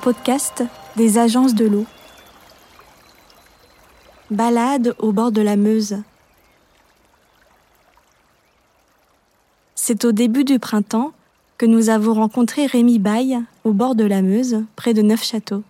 Podcast des agences de l'eau. Balade au bord de la Meuse. C'est au début du printemps que nous avons rencontré Rémi Baille au bord de la Meuse, près de Neufchâteau.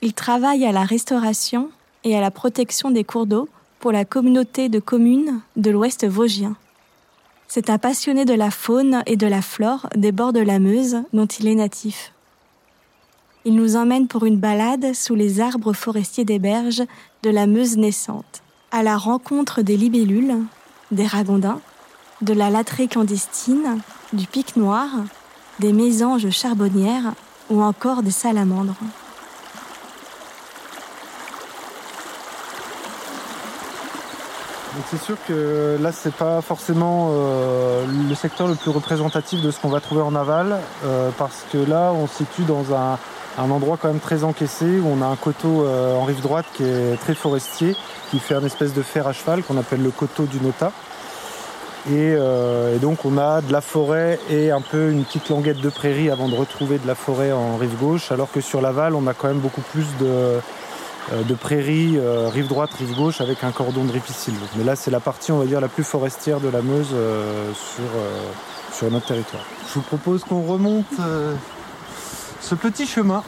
Il travaille à la restauration et à la protection des cours d'eau pour la communauté de communes de l'Ouest vosgien. C'est un passionné de la faune et de la flore des bords de la Meuse dont il est natif. Il nous emmène pour une balade sous les arbres forestiers des berges de la Meuse naissante, à la rencontre des libellules, des ragondins, de la latterie clandestine, du pic noir, des mésanges charbonnières ou encore des salamandres. c'est sûr que là c'est pas forcément euh, le secteur le plus représentatif de ce qu'on va trouver en aval euh, parce que là on se situe dans un, endroit quand même très encaissé où on a un coteau euh, en rive droite qui est très forestier qui fait un espèce de fer à cheval qu'on appelle le coteau du Nota. Et, et, donc on a de la forêt et un peu une petite languette de prairie avant de retrouver de la forêt en rive gauche alors que sur l'aval on a quand même beaucoup plus de euh, prairies, euh, rive droite, rive gauche, avec un cordon de ripisylve. Mais là, c'est la partie, on va dire, la plus forestière de la Meuse euh, sur notre territoire. Je vous propose qu'on remonte ce petit chemin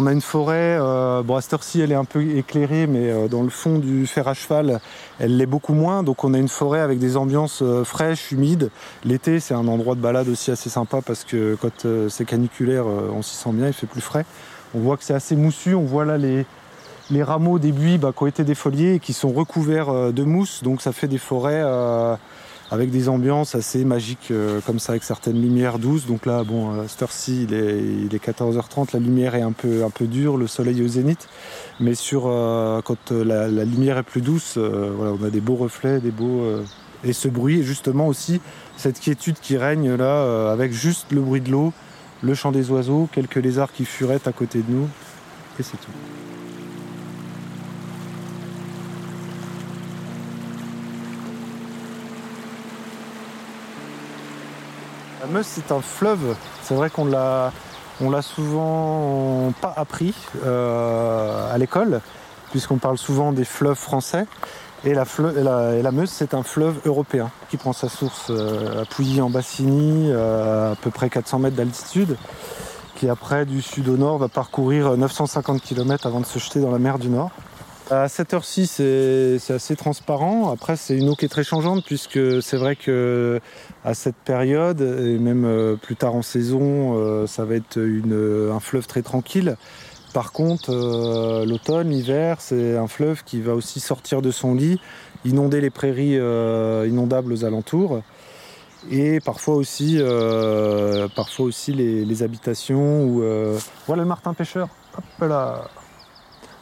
on a une forêt, euh, bon à cette heure-ci elle est un peu éclairée, mais euh, dans le fond du fer à cheval, elle l'est beaucoup moins. Donc on a une forêt avec des ambiances euh, fraîches, humides. L'été c'est un endroit de balade aussi assez sympa parce que quand c'est caniculaire, on s'y sent bien, il fait plus frais. On voit que c'est assez moussu, on voit là les, les rameaux des buis bah, qui ont été défoliés et qui sont recouverts de mousse, donc ça fait des forêts avec des ambiances assez magiques euh, comme ça, avec certaines lumières douces. Donc là, bon, à cette heure-ci, il est, il est 14h30, la lumière est un peu, un peu dure, le soleil est au zénith. Mais sur, euh, quand euh, la, lumière est plus douce, on a des beaux reflets, des beaux... et ce bruit, et justement aussi cette quiétude qui règne là, avec juste le bruit de l'eau, le chant des oiseaux, quelques lézards qui furettent à côté de nous, et c'est tout. La Meuse, c'est un fleuve. C'est vrai qu'on l'a, on l'a souvent pas appris euh, à l'école, puisqu'on parle souvent des fleuves français. Et la, Meuse, c'est un fleuve européen qui prend sa source euh, à Pouilly en Bassigny, euh, à peu près 400 mètres d'altitude, qui après du sud au nord va parcourir 950 km avant de se jeter dans la mer du Nord. À cette heure-ci, c'est assez transparent. Après, c'est une eau qui est très changeante puisque c'est vrai que à cette période et même euh, plus tard en saison, euh, ça va être un fleuve très tranquille. Par contre, euh, l'automne, l'hiver, c'est un fleuve qui va aussi sortir de son lit, inonder les prairies inondables aux alentours et parfois aussi, parfois aussi les, habitations. Où, voilà le martin pêcheur. Hop là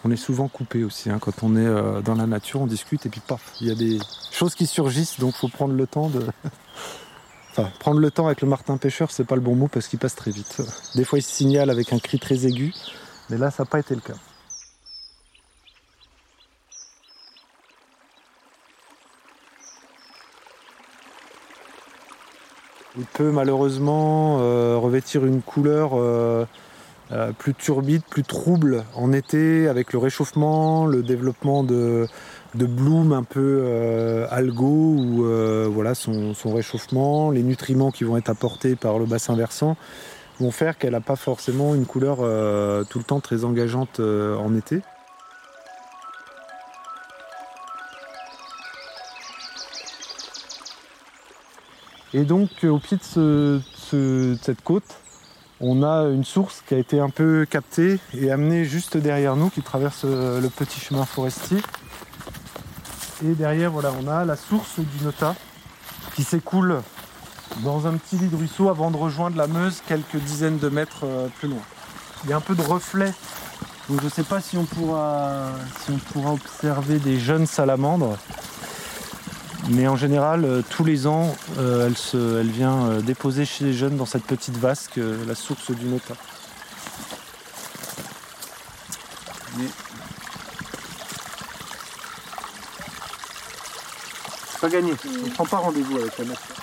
on est souvent coupé aussi. Hein. Quand on est euh, dans la nature, on discute et puis paf, il y a des choses qui surgissent, donc faut prendre le temps de. enfin, prendre le temps avec le martin pêcheur, c'est pas le bon mot parce qu'il passe très vite. Des fois, il se signale avec un cri très aigu, mais là, ça n'a pas été le cas. Il peut malheureusement euh, revêtir une couleur euh, euh, plus turbide, plus trouble en été avec le réchauffement, le développement de, de un peu euh, algo ou euh, voilà son, réchauffement, les nutriments qui vont être apportés par le bassin versant vont faire qu'elle n'a pas forcément une couleur tout le temps très engageante en été. Et donc au pied de cette côte, on a une source qui a été un peu captée et amenée juste derrière nous, qui traverse euh, le petit chemin forestier. Et derrière, voilà, on a la source du Nota qui s'écoule dans un petit lit de ruisseau avant de rejoindre la Meuse quelques dizaines de mètres euh, plus loin. Il y a un peu de reflet, donc je ne sais pas si on pourra, si on pourra observer des jeunes salamandres. Mais en général, euh, tous les ans, euh, elle, vient euh, déposer chez les jeunes dans cette petite vasque la source du nota. C'est pas gagné. On ne prend pas rendez-vous avec la nature.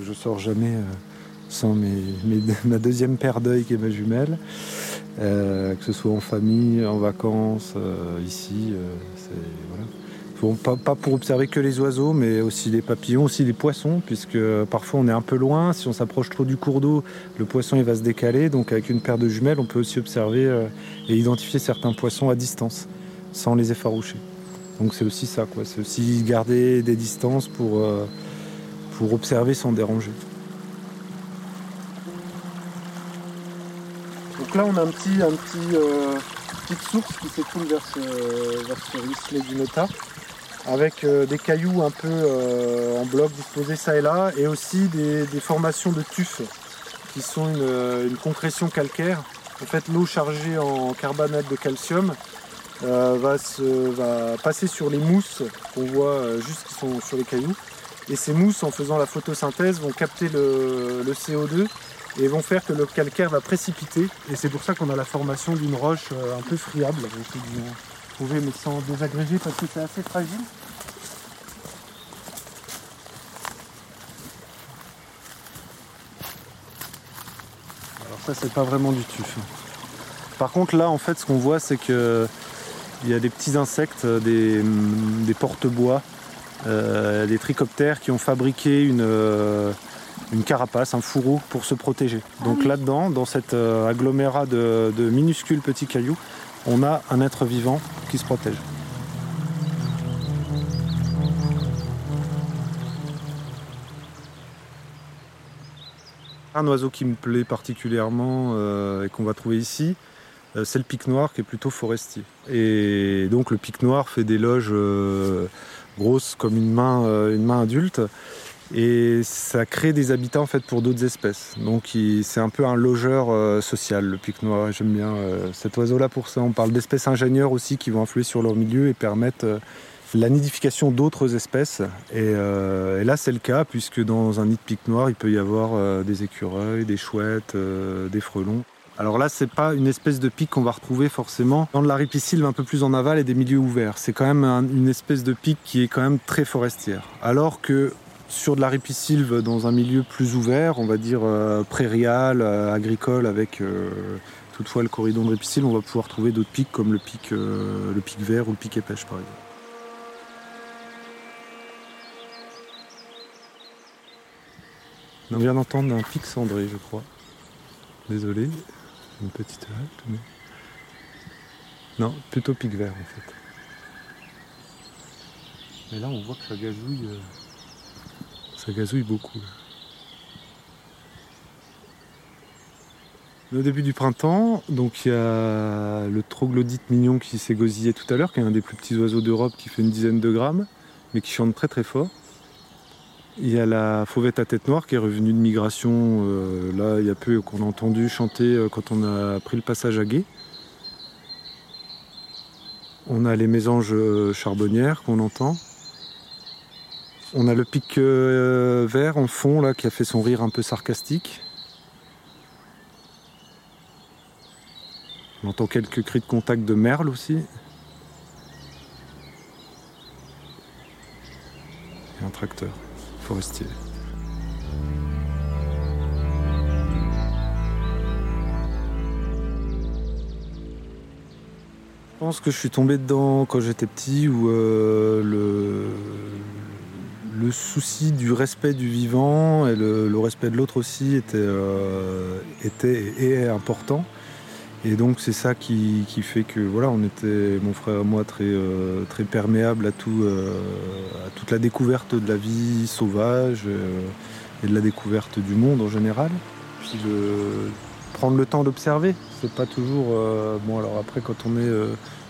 Je sors jamais sans ma deuxième paire d'œil qui est ma jumelle. Euh, que ce soit en famille, en vacances, euh, ici, pas, pour observer que les oiseaux, mais aussi les papillons, aussi les poissons, puisque parfois on est un peu loin. Si on s'approche trop du cours d'eau, le poisson il va se décaler. Donc avec une paire de jumelles, on peut aussi observer euh, et identifier certains poissons à distance, sans les effaroucher. Donc c'est aussi ça, quoi. C'est aussi garder des distances pour, euh, pour observer sans déranger. Là, on a un euh, petite source qui s'écoule vers ce, vers du Nota avec euh, des cailloux un peu euh, en bloc disposés ça et là, et aussi des, formations de tufs qui sont une, concrétion calcaire. En fait, l'eau chargée en carbonate de calcium va, passer sur les mousses qu'on voit juste qui sont sur les cailloux. Et ces mousses, en faisant la photosynthèse, vont capter le, CO2 et vont faire que le calcaire va précipiter. Et c'est pour ça qu'on a la formation d'une roche un peu friable trouver mais sans désagréger parce que c'est assez fragile. Alors ça c'est pas vraiment du tuf. Par contre là en fait ce qu'on voit c'est que il y a des petits insectes, des, porte-bois, euh, des trichoptères qui ont fabriqué une, euh, une carapace, un fourreau pour se protéger. Donc ah là-dedans, dans cet euh, agglomérat de minuscules petits cailloux, on a un être vivant qui se protège. Un oiseau qui me plaît particulièrement euh, et qu'on va trouver ici, euh, c'est le pic noir qui est plutôt forestier. Et donc le pic noir fait des loges euh, grosses comme une main, une main adulte et ça crée des habitats en fait pour d'autres espèces. Donc c'est un peu un logeur euh, social, le pic noir. J'aime bien euh, cet oiseau-là pour ça. On parle d'espèces ingénieurs aussi qui vont influer sur leur milieu et permettent euh, la nidification d'autres espèces. Et, là c'est le cas puisque dans un nid de pic noir il peut y avoir des écureuils, des chouettes, des frelons. Alors là, c'est pas une espèce de pic qu'on va retrouver forcément dans de la ripisylve un peu plus en aval et des milieux ouverts. C'est quand même une espèce de pic qui est quand même très forestière. Alors que sur de la ripisylve dans un milieu plus ouvert, on va dire euh, prairial, euh, agricole, avec euh, toutefois le corridon de ripisylve, on va pouvoir trouver d'autres pics comme le pic, vert ou le pic épêche par exemple. On vient d'entendre un pic cendré, je crois. Désolé, une petite halte. Non, plutôt pic vert en fait. Mais là, on voit que ça gazouille. Ça gazouille beaucoup. Au début du printemps, donc il y a le troglodyte mignon qui s'est gosillé tout à l'heure, qui est un des plus petits oiseaux d'Europe qui fait une dizaine de grammes, mais qui chante très très fort. Il y a la fauvette à tête noire qui est revenue de migration, euh, là il y a peu qu'on a entendu chanter euh, quand on a pris le passage à Gué. On a les mésanges euh, charbonnières qu'on entend. On a le pic euh, vert en fond là qui a fait son rire un peu sarcastique. On entend quelques cris de contact de merle aussi. Et un tracteur forestier. Je pense que je suis tombé dedans quand j'étais petit où euh, le, le souci du respect du vivant et le, respect de l'autre aussi était, euh, était et est important. Et donc c'est ça qui, fait que voilà, on était, mon frère et moi, très, euh, très perméables à, tout, euh, à toute la découverte de la vie sauvage et de la découverte du monde en général. Puis de prendre le temps d'observer, c'est pas toujours. bon alors après quand on est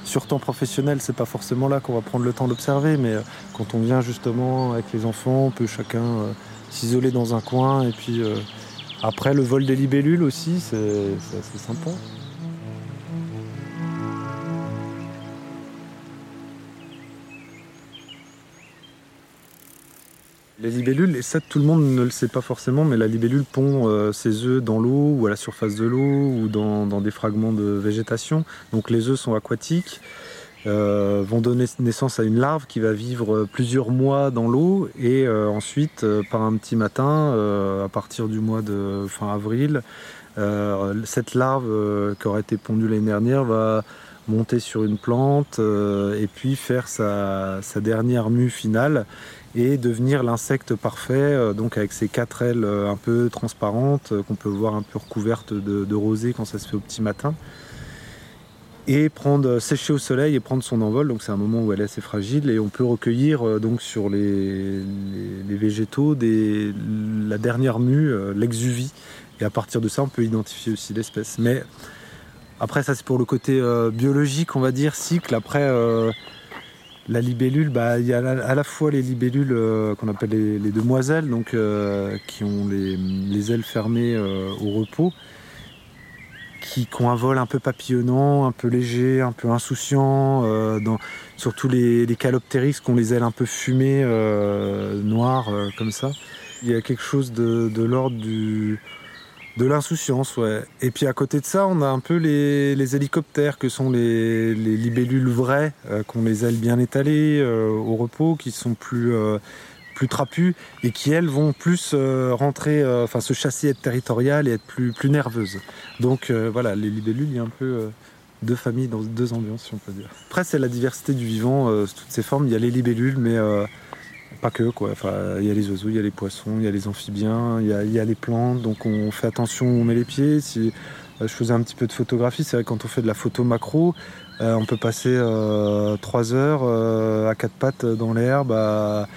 sur temps professionnel, c'est pas forcément là qu'on va prendre le temps d'observer, mais euh, quand on vient justement avec les enfants, on peut chacun euh, s'isoler dans un coin. Et puis euh, après, le vol des libellules aussi, c'est assez sympa. Les libellules, et ça tout le monde ne le sait pas forcément, mais la libellule pond euh, ses œufs dans l'eau ou à la surface de l'eau ou dans, des fragments de végétation. Donc les œufs sont aquatiques, euh, vont donner naissance à une larve qui va vivre plusieurs mois dans l'eau et euh, ensuite, par un petit matin, à partir du mois de fin avril, cette larve qui aurait été pondue l'année dernière va monter sur une plante et puis faire sa dernière mue finale et devenir l'insecte parfait, euh, donc avec ses quatre ailes euh, un peu transparentes, euh, qu'on peut voir un peu recouvertes de, rosée quand ça se fait au petit matin. Et prendre, sécher au soleil et prendre son envol. Donc c'est un moment où elle est assez fragile et on peut recueillir donc sur les, végétaux des, la dernière mue, l'exuvie. Et à partir de ça, on peut identifier aussi l'espèce. Mais après, ça c'est pour le côté biologique, on va dire, cycle. Après, la libellule, bah, il y a à la fois les libellules euh, qu'on appelle les, demoiselles, donc, euh, qui ont les, ailes fermées euh, au repos, qui, ont un vol un peu papillonnant, un peu léger, un peu insouciant, surtout les, les qui ont les ailes un peu fumées, noires, comme ça. Il y a quelque chose de l'ordre du de l'insouciance, ouais. Et puis à côté de ça, on a un peu les, hélicoptères que sont les, libellules vraies, euh, qui ont les ailes bien étalées euh, au repos, qui sont plus, euh, trapues et qui elles vont plus rentrer, enfin se chasser, être territoriales et être plus, plus nerveuses. Donc voilà, les libellules, il y a un peu deux familles dans deux ambiances, si on peut dire. Après, c'est la diversité du vivant, toutes ces formes. Il y a les libellules, mais pas que quoi. Enfin, il y a les oiseaux, il y a les poissons, il y a les amphibiens, il y a, les plantes. Donc on fait attention où on met les pieds. Si euh, je faisais un petit peu de photographie, c'est vrai quand on fait de la photo macro, euh, on peut passer euh, trois heures à quatre pattes dans l'herbe à,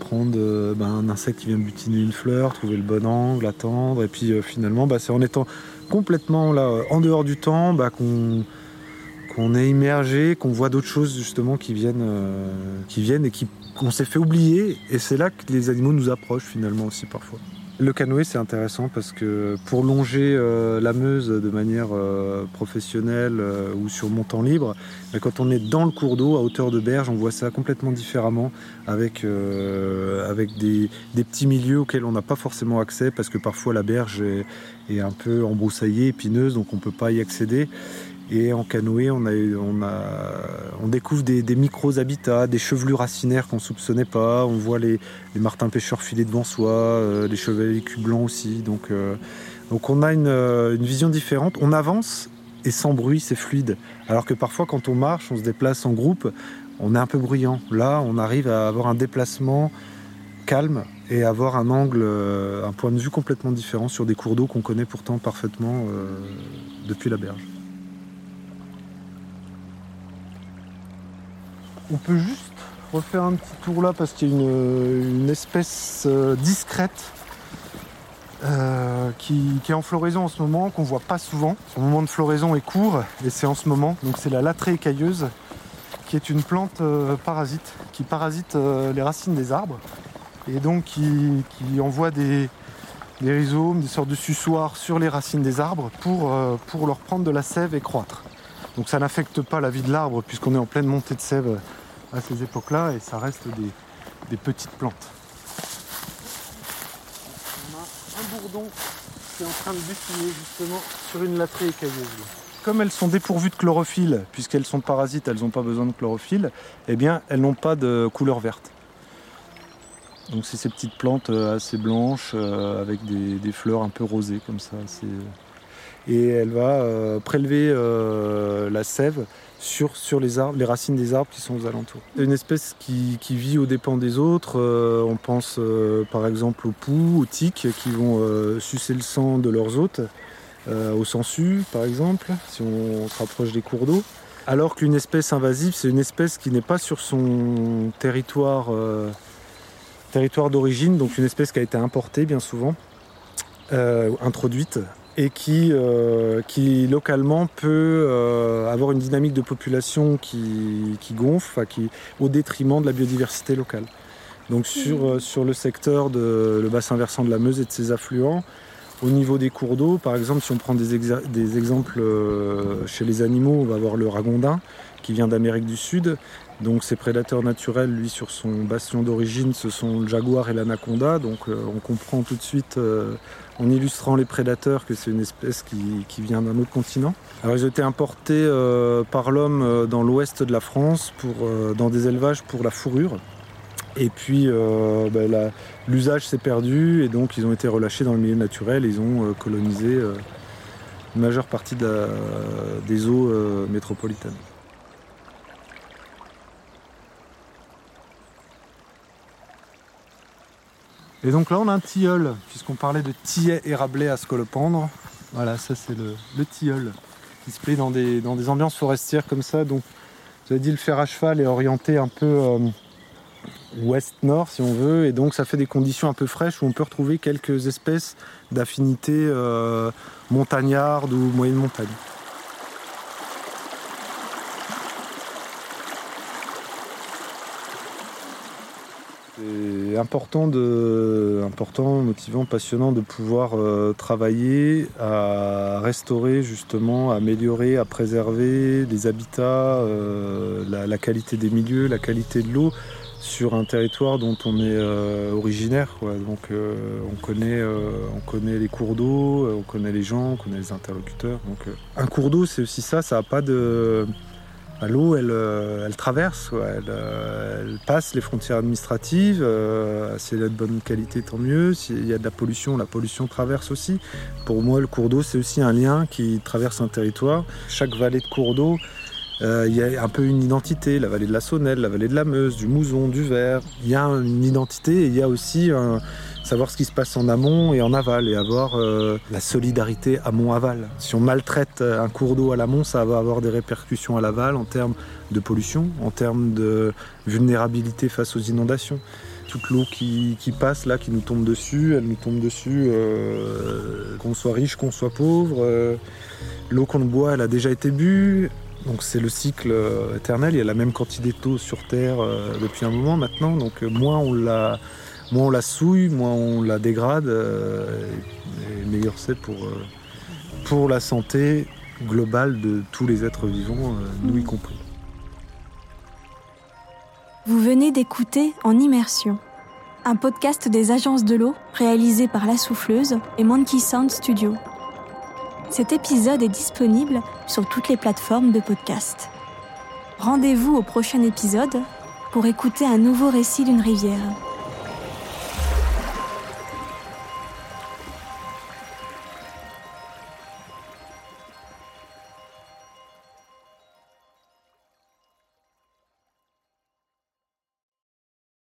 prendre ben, un insecte qui vient butiner une fleur, trouver le bon angle, attendre. Et puis finalement, bah, c'est en étant complètement là, en dehors du temps, bah, qu'on qu'on est immergé, qu'on voit d'autres choses justement qui viennent, qui viennent et qui qu'on s'est fait oublier et c'est là que les animaux nous approchent finalement aussi parfois. Le canoë c'est intéressant parce que pour longer euh, la Meuse de manière euh, professionnelle euh, ou sur mon temps libre, mais quand on est dans le cours d'eau à hauteur de berge, on voit ça complètement différemment avec, des, petits milieux auxquels on n'a pas forcément accès parce que parfois la berge est un peu embroussaillée, épineuse, donc on ne peut pas y accéder. Et en canoë, on, découvre des, micros habitats, des chevelures racinaires qu'on soupçonnait pas. On voit les, martins pêcheurs filer devant soi, euh, les chevaliers blancs aussi. Donc, euh, donc on a une, une, vision différente. On avance et sans bruit, c'est fluide. Alors que parfois, quand on marche, on se déplace en groupe, on est un peu bruyant. Là, on arrive à avoir un déplacement calme et avoir un angle, euh, un point de vue complètement différent sur des cours d'eau qu'on connaît pourtant parfaitement depuis la berge. On peut juste refaire un petit tour là parce qu'il y a une, espèce euh, discrète euh, qui, est en floraison en ce moment, qu'on voit pas souvent. Son moment de floraison est court et c'est en ce moment. Donc c'est la latrée écailleuse qui est une plante euh, parasite qui parasite les racines des arbres et donc qui, envoie des, rhizomes, des sortes de suçoirs sur les racines des arbres pour, pour leur prendre de la sève et croître. Donc ça n'affecte pas la vie de l'arbre puisqu'on est en pleine montée de sève à ces époques-là et ça reste des, petites plantes. On a un bourdon qui est en train de butiner justement sur une latrée écailleuse. Comme elles sont dépourvues de chlorophylle, puisqu'elles sont parasites, elles n'ont pas besoin de chlorophylle, eh bien elles n'ont pas de couleur verte. Donc c'est ces petites plantes euh, assez blanches euh, avec des, fleurs un peu rosées comme ça. Et elle va euh, prélever la sève sur, sur les arbres, les racines des arbres qui sont aux alentours. Une espèce qui, vit aux dépens des autres. Euh, on pense euh, par exemple aux poux, aux tiques qui vont euh, sucer le sang de leurs hôtes, aux sangsues par exemple, si on, se rapproche des cours d'eau. Alors qu'une espèce invasive, c'est une espèce qui n'est pas sur son territoire, territoire d'origine, donc une espèce qui a été importée bien souvent, introduite et qui, euh, qui localement peut euh, avoir une dynamique de population qui, gonfle, qui, au détriment de la biodiversité locale. Donc sur, euh, sur le secteur de le bassin versant de la Meuse et de ses affluents, au niveau des cours d'eau, par exemple, si on prend des, des exemples chez les animaux, on va avoir le ragondin qui vient d'Amérique du Sud Donc ses prédateurs naturels, lui, sur son bastion d'origine, ce sont le jaguar et l'anaconda. Donc on comprend tout de suite, en illustrant les prédateurs, que c'est une espèce qui, vient d'un autre continent. Alors ils ont été importés par l'homme dans l'ouest de la France pour, dans des élevages pour la fourrure. Et puis euh, bah, l'usage s'est perdu et donc ils ont été relâchés dans le milieu naturel. ils ont euh, colonisé euh, une majeure partie des eaux métropolitaines. Et donc là on a un tilleul, puisqu'on parlait de tillet et rabelais à scolopendre. Voilà, ça c'est le, tilleul qui se plaît dans des, dans des ambiances forestières comme ça. Donc, vous avez dit le fer à cheval est orienté un peu ouest-nord si on veut, et donc ça fait des conditions un peu fraîches où on peut retrouver quelques espèces d'affinités euh, montagnardes ou moyenne montagne. Important, de, important, motivant, passionnant de pouvoir euh, travailler à restaurer justement, à améliorer, à préserver des habitats, euh, la, qualité des milieux, la qualité de l'eau sur un territoire dont on est euh, originaire. Donc on, connaît, on connaît les cours d'eau, on connaît les gens, on connaît les interlocuteurs. Donc, un cours d'eau, c'est aussi ça, ça n'a pas de... Bah, l'eau, elle, elle traverse, elle, passe les frontières administratives. si elle est de bonne qualité, tant mieux. S'il y a de la pollution, la pollution traverse aussi. Pour moi, le cours d'eau, c'est aussi un lien qui traverse un territoire. Chaque vallée de cours d'eau, euh, il y a un peu une identité, la vallée de la Sonnelle, la vallée de la Meuse, du Mouzon, du Ver. Il y a une identité et il y a aussi savoir ce qui se passe en amont et en aval et avoir euh, la solidarité amont-aval. Si on maltraite un cours d'eau à l'amont, ça va avoir des répercussions à l'aval en termes de pollution, en termes de vulnérabilité face aux inondations. Toute l'eau qui, passe là, qui nous tombe dessus, elle nous tombe dessus, euh, qu'on soit riche, qu'on soit pauvre. L'eau qu'on boit, elle a déjà été bue, donc c'est le cycle euh, éternel, il y a la même quantité d'eau sur Terre euh, depuis un moment maintenant, donc euh, moins on la, moins on la souille, moins on la dégrade, et meilleur c'est pour, pour la santé globale de tous les êtres vivants, nous y compris. Vous venez d'écouter En Immersion, un podcast des agences de l'eau réalisé par La Souffleuse et Monkey Sound Studio. Cet épisode est disponible sur toutes les plateformes de podcast. Rendez-vous au prochain épisode pour écouter un nouveau récit d'une rivière.